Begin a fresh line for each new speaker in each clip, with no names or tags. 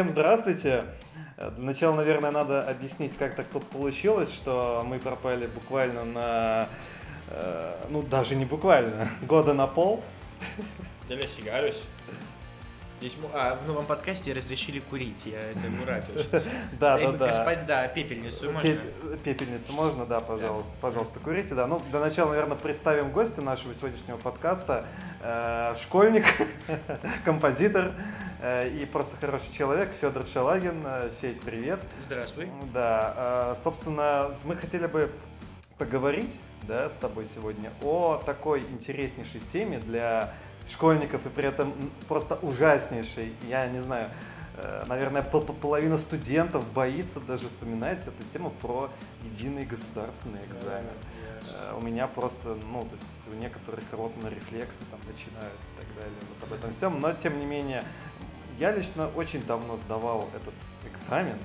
Всем здравствуйте. Для начала, наверное, надо объяснить, как так тут получилось, что мы пропали буквально на, э, ну даже не буквально, года на пол.
Давай сигарусь. Здесь, а, в новом подкасте разрешили курить, я это ура
Да, да, да.
Господа, пепельницу можно?
Пепельницу можно, да, пожалуйста, пожалуйста, курите, да. Ну, для начала, наверное, представим гостя нашего сегодняшнего подкаста. Э, школьник, композитор э, и просто хороший человек Федор Шалагин. Э, Федь, привет.
Здравствуй.
Да, собственно, мы хотели бы поговорить, да, с тобой сегодня о такой интереснейшей теме для школьников и при этом просто ужаснейший. Я не знаю, э, наверное, половина студентов боится даже вспоминать эту тему про единый государственный экзамен. Yeah, У меня просто, ну, то есть у некоторых ротные рефлексы там начинают и так далее, вот об этом всем. Но, тем не менее, я лично очень давно сдавал этот экзамен,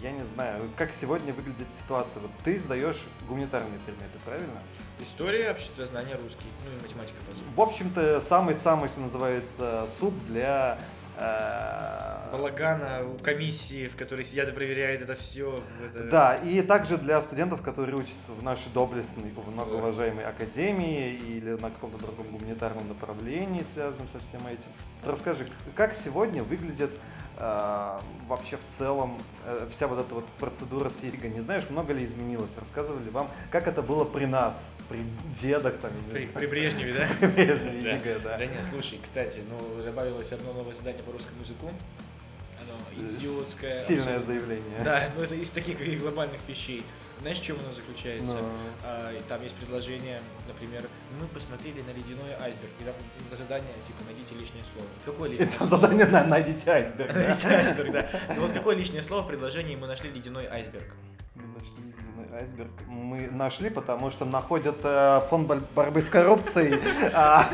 я не знаю, как сегодня выглядит ситуация. Вот ты сдаешь гуманитарные предметы, правильно?
История, общество знания, русский, ну и математика.
В общем-то, самый-самый, что называется, суд для
э, балагана у комиссии, в которой сидят и проверяют это все. Это...
Да, и также для студентов, которые учатся в нашей доблестной, многоуважаемой академии или на каком-то другом гуманитарном направлении, связанном со всем этим. Расскажи, как сегодня выглядит вообще в целом э, вся вот эта вот процедура с ЕГЭ? Не знаешь, много ли изменилось? Рассказывали ли вам, как это было при нас, при дедах там?
При, при Брежневе, да?
При Брежневе ЕГЭ,
да. Да нет, слушай, кстати, ну добавилось одно новое задание по русскому языку. Оно идиотское.
Сильное заявление.
Да, ну это из таких глобальных вещей. Знаешь, в чем оно заключается? Но... А, там есть предложение, например, мы посмотрели на ледяной айсберг, и там задание, типа, найдите лишнее слово.
Какое лишнее слово? задание на найдите айсберг,
Найдите айсберг, да. Ну вот какое лишнее слово в предложении мы нашли ледяной айсберг?
Мы нашли ледяной айсберг. Мы нашли, потому что находят э, фонд борьбы с коррупцией. А,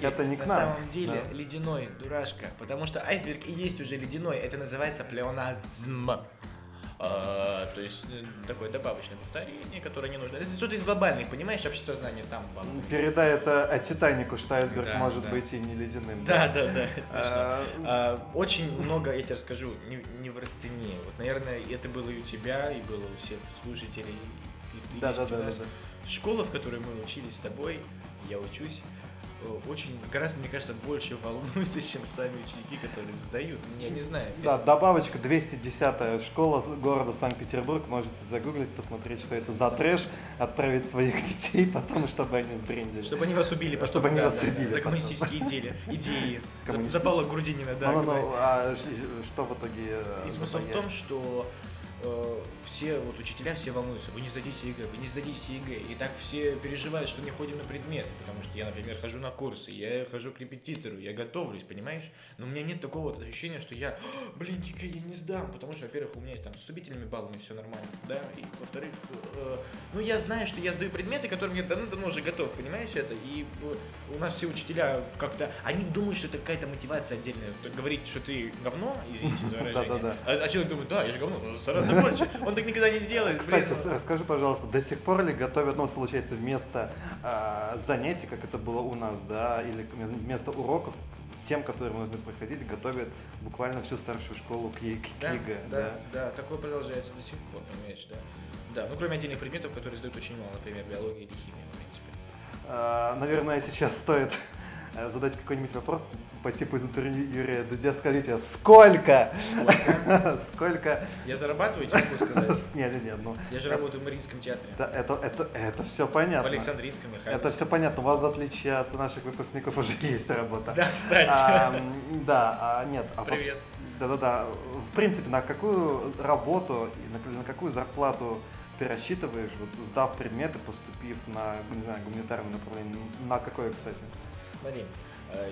это не к нам.
На самом деле ледяной, дурашка, потому что айсберг и есть уже ледяной. Это называется плеоназм. А, то есть э, такое добавочное повторение, которое не нужно. Это что-то из глобальных, понимаешь, общество знания там. Вам...
Передай это о Титанику, что айсберг да, может да. быть и не ледяным.
Да, да, да. да а... А, очень много, я тебе расскажу, не, не в растении. Вот, наверное, это было и у тебя, и было у всех слушателей.
И, да, да, да, да, да.
Школа, в которой мы учились с тобой, я учусь, очень, гораздо, мне кажется, больше волнуются, чем сами ученики, которые сдают. Я не знаю.
Да, добавочка 210-я школа города Санкт-Петербург. Можете загуглить, посмотреть, что это за трэш, отправить своих детей потом, чтобы они сбрендили.
Чтобы они вас убили потом.
Чтобы они
да,
вас да, убили.
За коммунистические идеи. идеи. За Павла Грудинина, да.
Ну, ну, ну, а что в итоге?
Э, смысл в том, что Э, все вот учителя все волнуются, вы не сдадите ЕГЭ, вы не сдадите ЕГЭ. И так все переживают, что не ходим на предметы, потому что я, например, хожу на курсы, я хожу к репетитору, я готовлюсь, понимаешь? Но у меня нет такого вот ощущения, что я, блин, ЕГЭ я не сдам, потому что, во-первых, у меня там с вступительными баллами все нормально, да, и во-вторых, э, ну я знаю, что я сдаю предметы, которые мне давно-давно уже готов, понимаешь это? И э, у нас все учителя как-то, они думают, что это какая-то мотивация отдельная, говорить, что ты говно, извините за выражение, а, а человек думает, да, я же говно, ну, больше. Он так никогда не сделает.
Кстати, блин. расскажи, пожалуйста, до сих пор ли готовят, ну вот получается вместо э, занятий, как это было у нас, да, или вместо уроков, тем, которые нужно проходить, готовят буквально всю старшую школу к, к,
да, ЕГЭ. Да, да, да, такое продолжается до сих пор, понимаешь, да. Да, ну кроме отдельных предметов, которые сдают очень мало, например, биология или химия, в принципе.
А, наверное, сейчас стоит э, задать какой-нибудь вопрос по типу из интервью Юрия Дудя, скажите, сколько?
Сколько?
сколько?
Я зарабатываю, тебе могу сказать.
Нет, нет, нет, ну...
Я же работаю в Мариинском театре.
Да, это, это, это все понятно.
В Александринском,
Это все понятно. У вас, в отличие от наших выпускников, уже есть работа.
Да, кстати.
А, да, а, нет.
А Привет.
Да-да-да. В принципе, на какую работу и на, на какую зарплату ты рассчитываешь, вот сдав предметы, поступив на, не знаю, гуманитарное направление? На какое, кстати?
Смотри,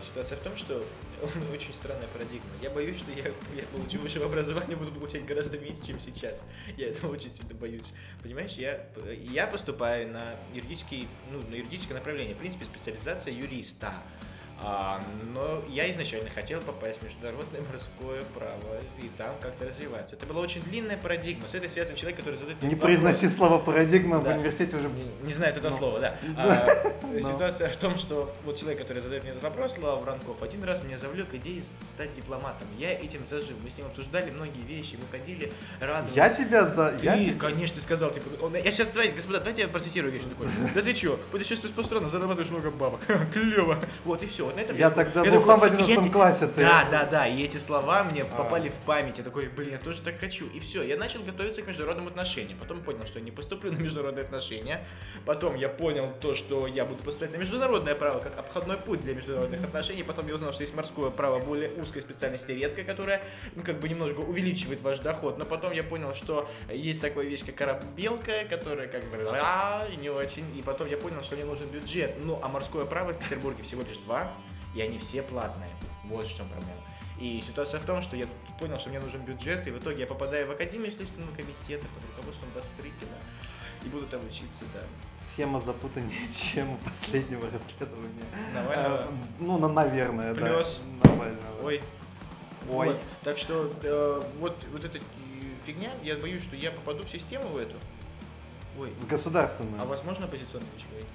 ситуация в том, что очень странная парадигма. Я боюсь, что я, я получу высшее образование, буду получать гораздо меньше, чем сейчас. Я этого очень сильно боюсь. Понимаешь, я, я поступаю на юридический, ну, на юридическое направление. В принципе, специализация юриста. А, но я изначально хотел попасть в международное морское право и там как-то развиваться. Это была очень длинная парадигма. С этой связан человек, который задает
Не произноси слово парадигма
Да.
в университете уже.
Не, не знаю этого
Ну.
слова, да. А,
Ну.
Ситуация в том, что вот человек, который задает мне этот вопрос, Слава Воронков, один раз меня завлек идеей стать дипломатом. Я этим зажил. Мы с ним обсуждали многие вещи, мы ходили, радовались.
Я тебя за...
Ты,
я
конечно, ты сказал, типа, он- я сейчас, давайте, господа, давайте я процитирую вещь такой. Да ты чё, путешествуешь по странам, зарабатываешь много бабок. Клево. Вот и все. Вот на этом
Я тогда
я
был
такой,
сам в
я
11
те-
классе, ты-
Да, да, да, и эти слова мне
А.
попали в память. Я такой, блин, я тоже так хочу. И все, я начал готовиться к международным отношениям. Потом понял, что я не поступлю на международные отношения. Потом я понял то, что я буду поступать на международное право как обходной путь для международных отношений. Потом я узнал, что есть морское право более узкой специальности, редкой, которая, ну, как бы немножко увеличивает ваш доход. Но потом я понял, что есть такая вещь, как корабелка, которая как бы а, не очень. И потом я понял, что мне нужен бюджет. Ну, а морское право в Петербурге всего лишь два, и они все платные. Вот в чем проблема. И ситуация в том, что я понял, что мне нужен бюджет, и в итоге я попадаю в Академию Следственного комитета под руководством Бастрыкина и буду там учиться, да.
Схема запутаннее, чем у последнего расследования.
Навального.
Э, Ну, на- наверное, да.
Плюс.
Навального.
Ой.
Ой.
Вот. Так что э, вот, вот эта фигня, я боюсь, что я попаду в систему в эту. Ой.
В государственную.
А возможно оппозиционный человек?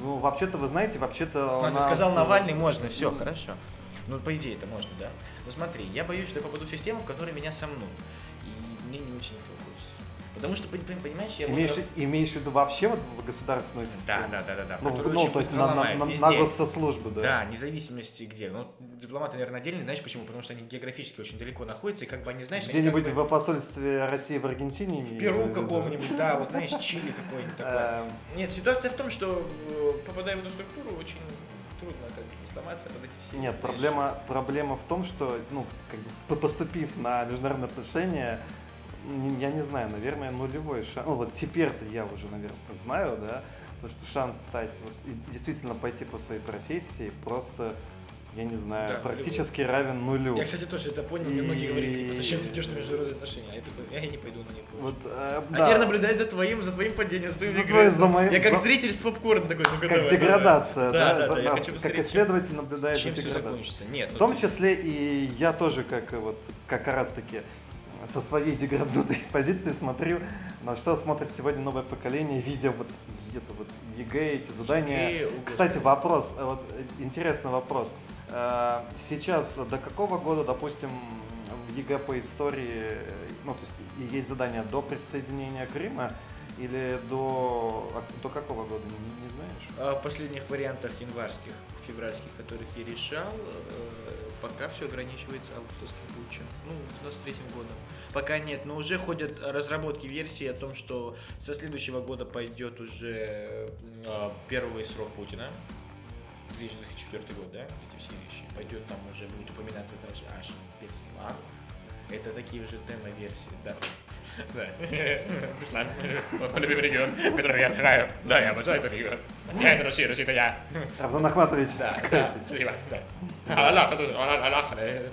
Ну, вообще-то, вы знаете, вообще-то у
А, ты
нас...
сказал Навальный, можно, все, хорошо. Ну, по идее, это можно, да. Ну, смотри, я боюсь, что я попаду в систему, в которой меня сомнут. И мне не очень этого хочется. Потому что, пон- пон- понимаешь, я...
Имеешь,
буду-
имеешь в виду вообще вот в государственную
Да,
систему?
да, да, да, да.
Ну,
которую
ну,
очень
то есть на, на, на, на госсослужбу, да.
Да, независимости где. Ну, дипломаты, наверное, отдельные, знаешь почему? Потому что они географически очень далеко находятся, и как бы они, знаешь,
Где-нибудь
как бы
в посольстве России в Аргентине?
в Перу каком-нибудь, да, вот знаешь, Чили какой-нибудь такой.
Эм,
Нет, ситуация в том, что э, попадая в эту структуру, очень трудно как бы сломаться под эти все.
Нет,
вещи.
проблема, проблема в том, что, ну, как бы, по- поступив на международные отношения, я не знаю, наверное, нулевой шанс. Ну, вот теперь-то я уже, наверное, знаю, да, то, что шанс стать, вот, и действительно пойти по своей профессии просто, я не знаю,
Да,
практически равен нулю.
Я, кстати, тоже это понял, мне многие
И-
говорили, типа, зачем ты идешь на международные отношения? А я такой, я не пойду на них.
Вот, э,
А
да.
теперь наблюдать за твоим, за твоим падением, за твоим
За твоим- за моим-
Я как
за-
зритель с попкорном такой, ну
Как
давай,
деградация, да,
Да, да,
за-
да, я
да,
хочу
как исследователь наблюдает
чем
за деградацией.
Нет,
В том числе и я тоже, как вот как раз таки со своей деградной позиции смотрю, на что смотрит сегодня новое поколение, видя вот это вот ЕГЭ, эти задания.
ЕГЭ,
Кстати, вопрос, э, вот э, интересный вопрос. Э, Сейчас до какого года, допустим, в ЕГЭ по истории, э, ну то есть есть задания до присоединения Крыма или до а до какого года, не, не знаешь?
А в последних вариантах январских, февральских, которых я решал, э, пока все ограничивается августовским путчем. Ну, с 23 годом. Пока нет, но уже ходят разработки версии о том, что со следующего года пойдет уже э, первый срок Путина. 2004 год, да? Эти все вещи. Пойдет там уже будет упоминаться даже аж Беслан. Это такие уже демо-версии, да. Да. Беслан. Мой любимый регион, который я обожаю. Да, я обожаю этот регион. Я это Россия, Россия это я.
Равдан Ахматович,
Да, да, спасибо, да. Аллах, это- Аллах, да.
Э,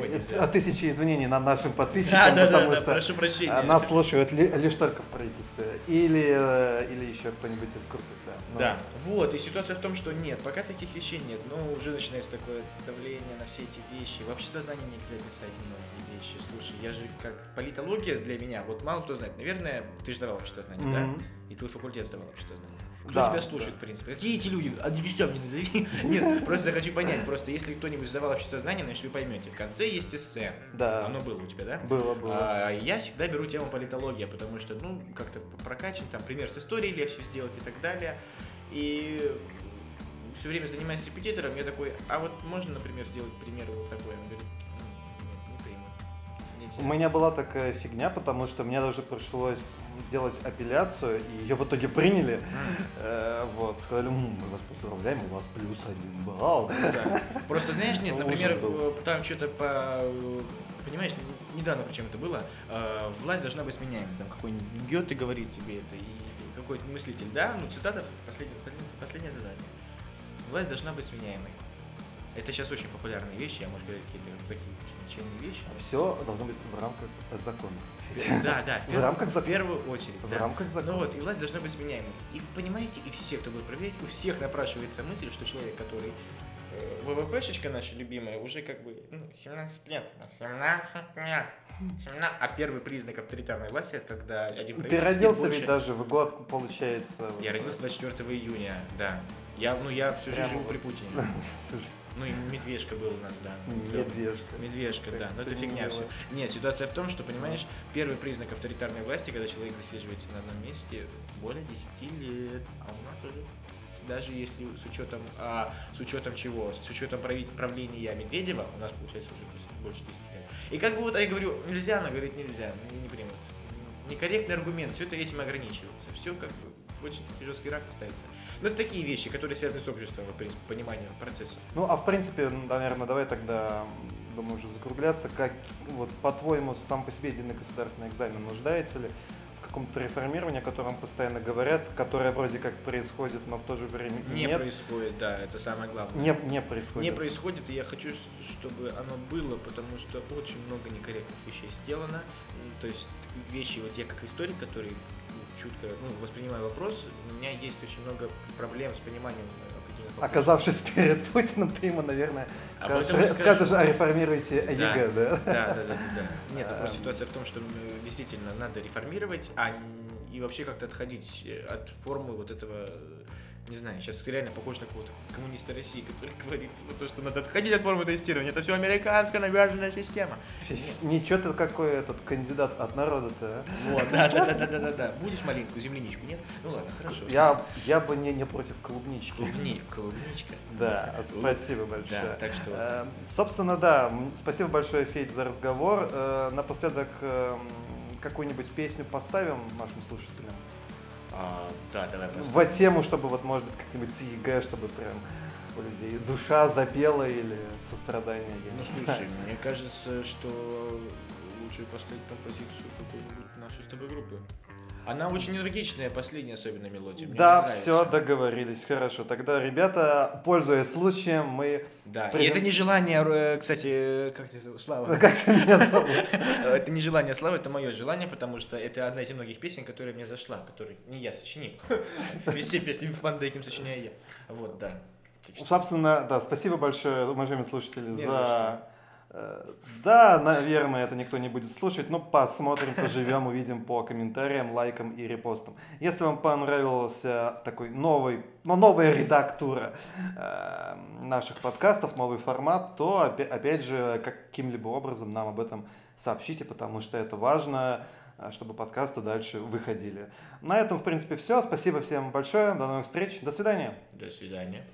Ой,
а тысячи извинений над нашим
Да,
подписчикам,
да, да,
потому
да,
что
прошу прощения.
а, нас слушают ли- лишь только в правительстве. Или, э, или еще кто-нибудь из крупных, да. Ну,
Да, вот, и ситуация в том, что нет, пока таких вещей нет, но уже начинается такое давление на все эти вещи. В общество знания нельзя писать многие вещи. Слушай, я же как политология для меня, вот мало кто знает, наверное, ты же давал общество знаний,
Мгм.
да? И твой факультет сдавал общество знаний. Кто
Да,
тебя слушает,
да.
в принципе? Какие эти люди? А все мне назови. Нет, просто хочу понять, просто если кто-нибудь сдавал общество знаний, значит вы поймете, в конце есть эссе.
Да.
Оно было у тебя, да?
Было, было.
А, я всегда беру тему политология, потому что, ну, как-то прокачан, там, пример с историей легче сделать и так далее. И все время занимаясь репетитором, я такой, а вот можно, например, сделать пример вот такой? Он говорит, «М, нет, не. Нельзя».
У меня была такая фигня, потому что мне даже пришлось делать апелляцию, и ее в итоге приняли. Э, Вот, сказали, «М, мы вас поздравляем, у вас плюс один балл.
да. Просто, знаешь, нет, например, э, там что-то по... э, Понимаешь, недавно причем это было, власть должна быть сменяемой. Там какой-нибудь Гёте говорит тебе это, и какой-то мыслитель, да, ну цитата, последнее, последнее задание. Власть должна быть сменяемой. Это сейчас очень популярные вещи, я, может, говорить какие-то такие ничейные вещи.
Все должно быть в рамках закона.
Да, да,
В рамках
в
закона.
первую очередь.
В
да.
рамках
Ну
закона.
вот, и власть должна быть сменяемой. И понимаете, и все, кто будет проверять, у всех напрашивается мысль, что человек, который э, ВВПшечка наша любимая уже как бы ну, 17 лет. 17 лет. 17. А первый признак авторитарной власти это когда один
Ты родился
больше-
ведь даже в год, получается.
Я родился 24 июня, да. Я, ну, я всю жизнь живу
вот.
при Путине. Ну и медвежка был у нас, да.
Медвежка.
Медвежка, да, но это
Как
фигня все. Нет, ситуация в том, что, понимаешь, первый признак авторитарной власти, когда человек засиживается на одном месте более 10 лет, а у нас уже даже если с учетом, а, с учетом чего? С учетом правления Медведева, у нас получается уже больше 10 лет. И как бы вот я говорю, нельзя, она говорит нельзя, не, не примут. Некорректный аргумент, все это этим ограничивается. Все как бы очень жесткий рамки ставится. Ну, это такие вещи, которые связаны с обществом, в принципе, пониманием процессов.
Ну, а в принципе, наверное, давай тогда, думаю, уже закругляться. Как, вот, по-твоему, сам по себе единый государственный экзамен нуждается ли каком-то реформировании, о котором постоянно говорят, которое вроде как происходит, но в то же время
Не
нет?
происходит, да, это самое главное.
Не, не происходит.
Не происходит, и я хочу, чтобы оно было, потому что очень много некорректных вещей сделано. То есть вещи, вот я как историк, который чутко ну, воспринимаю вопрос, у меня есть очень много проблем с пониманием.
Оказавшись перед Путиным, ты ему, наверное,
Об
скажешь,
скажу.
скажешь, а реформируйте. ЕГЭ, да?
Да, да, да, да. Нет,
Эм.
просто ситуация в том, что действительно надо реформировать, а и вообще как-то отходить э, от формы вот этого, не знаю, сейчас реально похож на какого-то коммуниста России, который говорит то, что надо отходить от формы тестирования, это все американская навязанная система.
Ничего ты какой этот кандидат от народа-то, а?
Вот, да, да, да, да, да, да. Будешь маленькую земляничку, нет? Ну ладно, хорошо.
Я, я бы не, не против клубнички.
Клубни, клубничка.
Да, спасибо большое.
Да, так что-
Э, Собственно, да, спасибо большое, Федь, за разговор. Э, Напоследок э, м, какую-нибудь песню поставим нашим слушателям?
А, да, давай просто.
В тему, чтобы вот, может быть, как-нибудь с ЕГЭ, чтобы прям у людей душа запела или сострадание, я
Ну слушай,
знаю.
мне кажется, что лучше поставить композицию какой-нибудь нашей с тобой группы. Она очень энергичная, последняя особенно мелодия. Мне
Да, все, договорились, хорошо. Тогда, ребята, пользуясь случаем, мы...
Да, и
Презент-
это не желание, э, кстати, как тебя зовут? Слава.
Как меня зовут?
Это не желание Славы, это мое желание, потому что это одна из немногих песен, которая мне зашла, которую не я сочинил. Все песни Ван Дейком сочиняю я. Вот, да.
Собственно, да, спасибо большое, уважаемые слушатели, за... э, Да, наверное, это никто не будет слушать, но посмотрим, поживем, увидим по комментариям, лайкам и репостам. Если вам понравился такой новый, но новая редактура э, наших подкастов, новый формат, то опя- опять же каким-либо образом нам об этом сообщите, потому что это важно, э, чтобы подкасты дальше выходили. На этом, в принципе, все. Спасибо всем большое. До новых встреч. До свидания.
До свидания.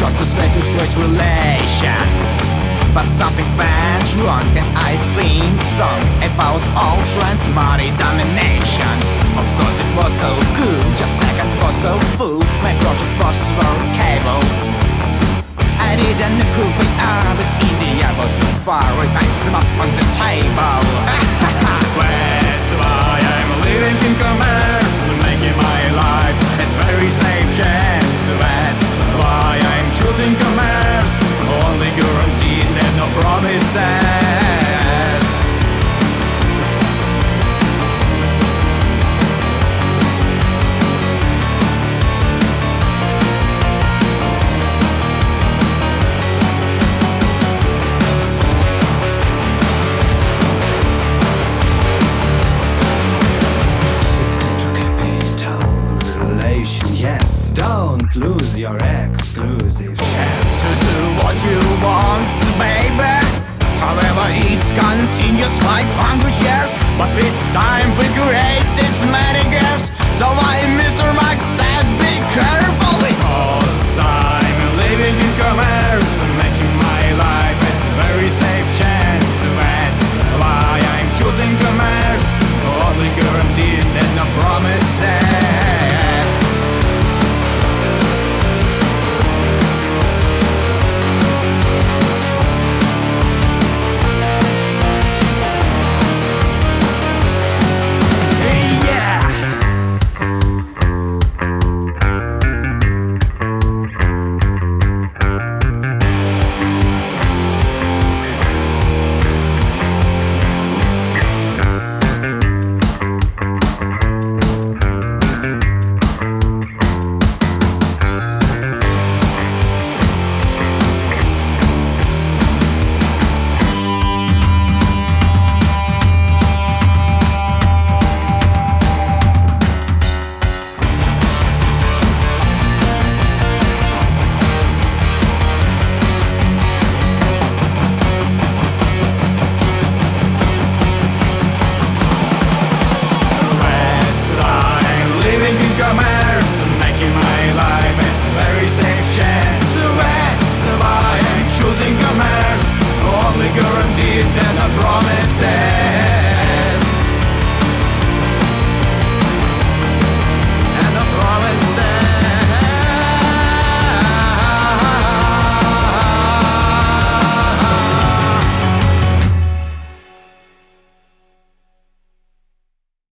The shortest way to straight relations. But something went wrong and I sing song About all trans money domination Of course it was so cool, just second was so full My project was workable I didn't know who we are, but India was so far I find them up on the table It's time for great, it's many graphs. So I, Mr. Max, said be careful.